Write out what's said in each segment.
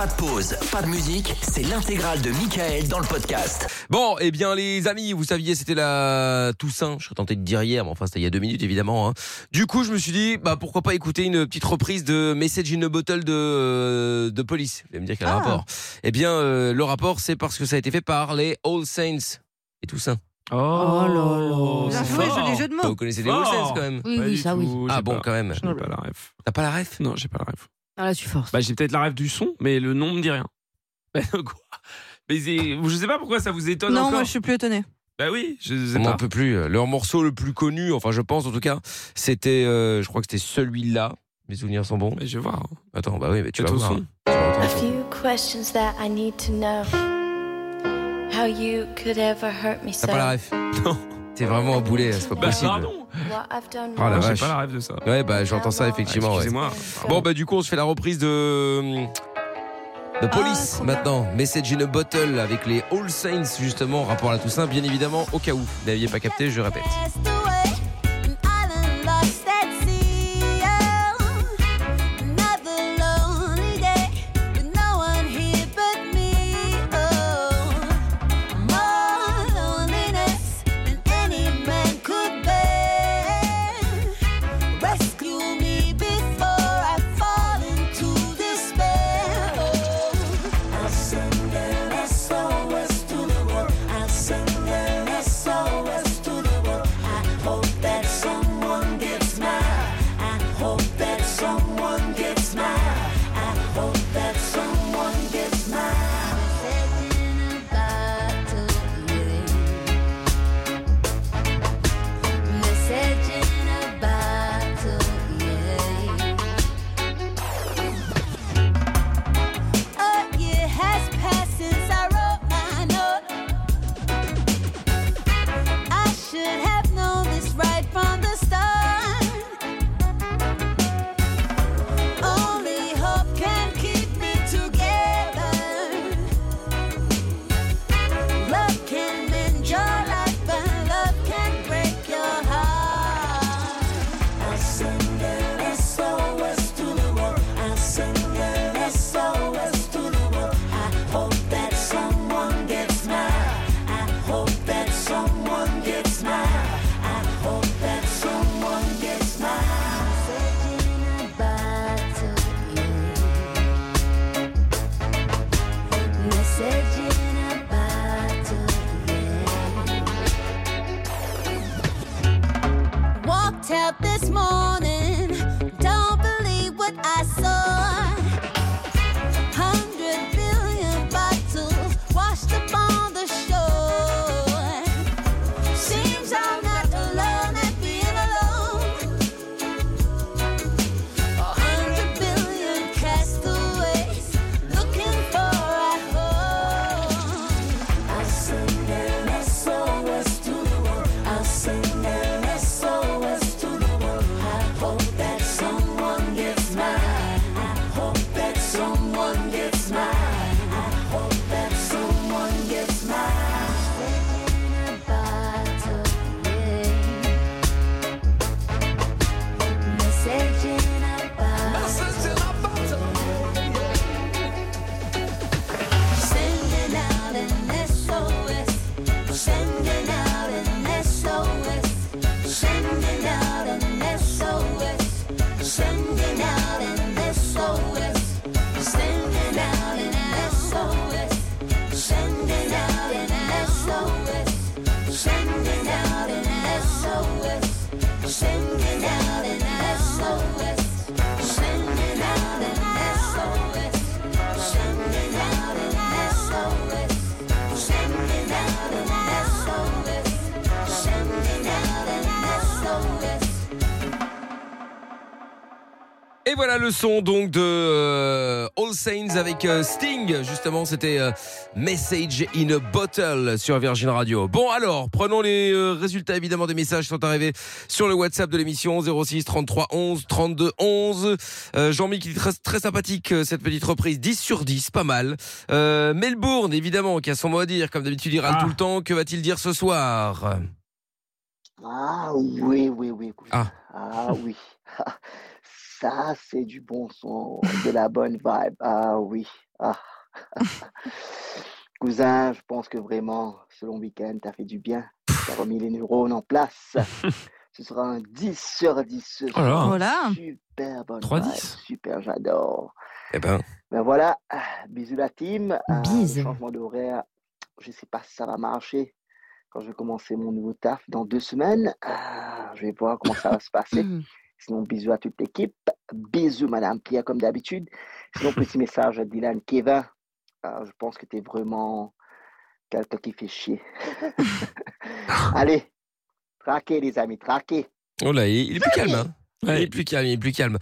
Pas de pause, pas de musique, c'est l'intégrale de Michael dans le podcast. Bon, eh bien les amis, vous saviez, c'était la Toussaint. Je serais tenté de dire hier, mais enfin c'était il y a deux minutes évidemment. hein. Du coup, je me suis dit, bah pourquoi pas écouter une petite reprise de Message in a Bottle de euh, de Police. Vous allez me dire quel Ah. rapport Eh bien, euh, le rapport, c'est parce que ça a été fait par les All Saints et Toussaint. Oh, là là. c'est Bien joué, fort. joli jeu de mots. Vous connaissez les. All Saints quand même Oui, oui, ça oui. tout, Ah j'ai bon, pas. quand même. Je n'ai pas la ref. T'as pas la ref? Non, j'ai pas la ref. Ah là, tu forces. Bah, j'ai peut-être la ref du son, mais le nom me dit rien. Bah, quoi? Mais je sais pas pourquoi ça vous étonne non, encore. moi je suis plus étonné. Bah oui, je sais On n'en pas. peut plus. Leur morceau le plus connu, enfin je pense en tout cas, c'était, euh, je crois que c'était celui-là. Mes souvenirs sont bons. Mais je vais voir. Attends, bah oui, mais tu vas voir. A le son. few questions that I need to know. How you could ever hurt me so. T'as pas la ref Non. T'es vraiment un boulet, c'est pas Bah, possible. pardon. Oh la vache. pas la ref de ça. Ouais, bah j'entends ça effectivement. Ah, ouais. Excusez-moi. Bon, bah du coup, on se fait la reprise de. De Police trop bien. maintenant, Message in a Bottle avec les All Saints justement, en rapport à la Toussaint, bien évidemment, au cas où vous n'aviez pas capté, je répète. Sending out an SOS. Sending out Et voilà le son donc de euh, All Saints avec euh, Sting. Justement, c'était euh, Message in a Bottle sur Virgin Radio. Bon alors, prenons les euh, résultats évidemment des messages qui sont arrivés sur le WhatsApp de l'émission 06 33 11 32 11. Euh, Jean-Mi qui est très, très sympathique euh, cette petite reprise 10 sur 10, pas mal. Euh, Melbourne évidemment qui a son mot à dire comme d'habitude il râle Ah. tout le temps. Que va-t-il dire ce soir? Ah oui, oui, oui. écoute. Ah. Ah oui. ça, c'est du bon son, de la bonne vibe. Ah oui. Ah. Cousin, je pense que vraiment, ce long week-end, t'as fait du bien. T'as remis les neurones en place. Ce sera un 10 sur 10 ce Oh. Voilà. Super bonne 3-10. vibe, Super, j'adore. Eh ben, Ben voilà, bisous la team. Bise. le changement d'horaire, je sais pas si ça va marcher quand je vais commencer mon nouveau taf dans deux semaines. Ah, je vais voir comment ça va se passer. Sinon, bisous à toute l'équipe. Bisous, Madame Pierre, comme d'habitude. Sinon, petit message à Dylan Kevin. Ah, je pense que tu es vraiment quelqu'un qui fait chier. Allez, traquez, les amis, traquez. oh là, il il est plus calme. hein. Il Ouais. est plus calme, il est plus calme.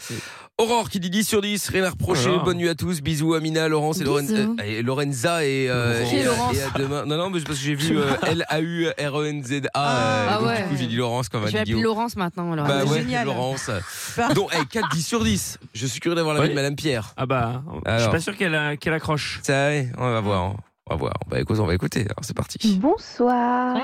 Aurore qui dit 10 sur 10, rien à reprocher. Bonne nuit à tous. Bisous Amina, Laurence et, Loren- euh, et Lorenza et, euh, Qui et, et à demain. Non, non, mais parce que j'ai vu euh, L-A-U-R-E-N-Z-A. Ah euh, donc ouais. Du coup, j'ai dit Laurence comme Je un vais appeler idiot. Laurence maintenant. alors. Bah ouais, génial. Laurence. Donc, hey, 4 10 sur 10. Je suis curieux d'avoir la Ouais. de Madame Pierre. Ah bah, je suis pas sûr qu'elle a- qu'elle accroche. Ça, on va voir. On va voir. Bah écoute, on va écouter. Alors c'est parti. Bonsoir.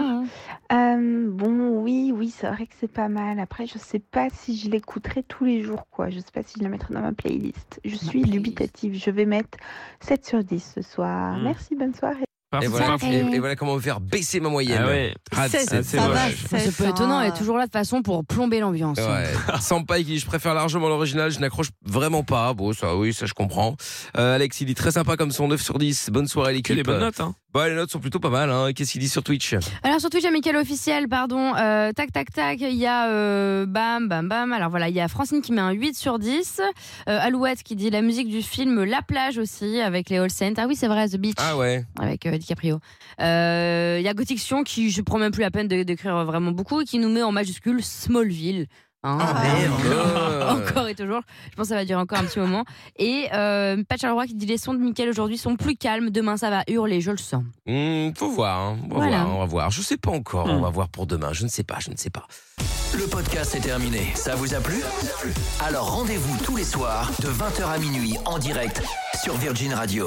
Euh, bon, oui, oui, c'est vrai que c'est pas mal. Après, je sais pas si je l'écouterai tous les jours, quoi. Je sais pas si je la mettrai dans ma playlist. Je suis playlist. dubitative. Je vais mettre 7 sur 10 ce soir. Hmm. Merci, bonne soirée. Et voilà, et, et voilà comment faire baisser ma moyenne. Ah ouais. Ah, C'est- c'est- c'est ça va, dommage. c'est c'est peu étonnant. Elle est toujours là de façon pour plomber l'ambiance. Ouais. Sampaï qui dit je préfère largement l'original, je n'accroche vraiment pas. Bon, ça oui, ça je comprends. Euh, Alex, il dit très sympa comme son 9 sur 10. Bonne soirée Que l'équipe. les bonnes notes, hein. Bah, les notes sont plutôt pas mal. Hein. Qu'est-ce qu'il dit sur Twitch? Alors sur Twitch, Amical officiel, pardon. Euh, tac, tac, tac. Il y a euh, bam, bam, bam. Alors voilà, il y a Francine qui met un 8 sur 10. Euh, Alouette qui dit la musique du film La plage aussi avec les All Saints. Ah oui, c'est vrai, The Beach. Ah ouais. avec DiCaprio. Il y a Gothic Sion qui, je prends même plus la peine d'écrire vraiment beaucoup, et qui nous met en majuscule Smallville. Hein. Euh, Encore et toujours. Je pense que ça va durer encore un petit moment. Et euh, Pat Charleroi qui dit les sons de Mickaël aujourd'hui sont plus calmes. Demain ça va hurler, je le sens. Hmm, faut voir, hein. on, va Voilà. voir on va voir. Je sais pas encore. Hmm. On va voir pour demain. Je ne sais pas. Je ne sais pas. Le podcast est terminé. Ça vous a plu? Alors rendez-vous tous les soirs de 20h à minuit en direct sur Virgin Radio.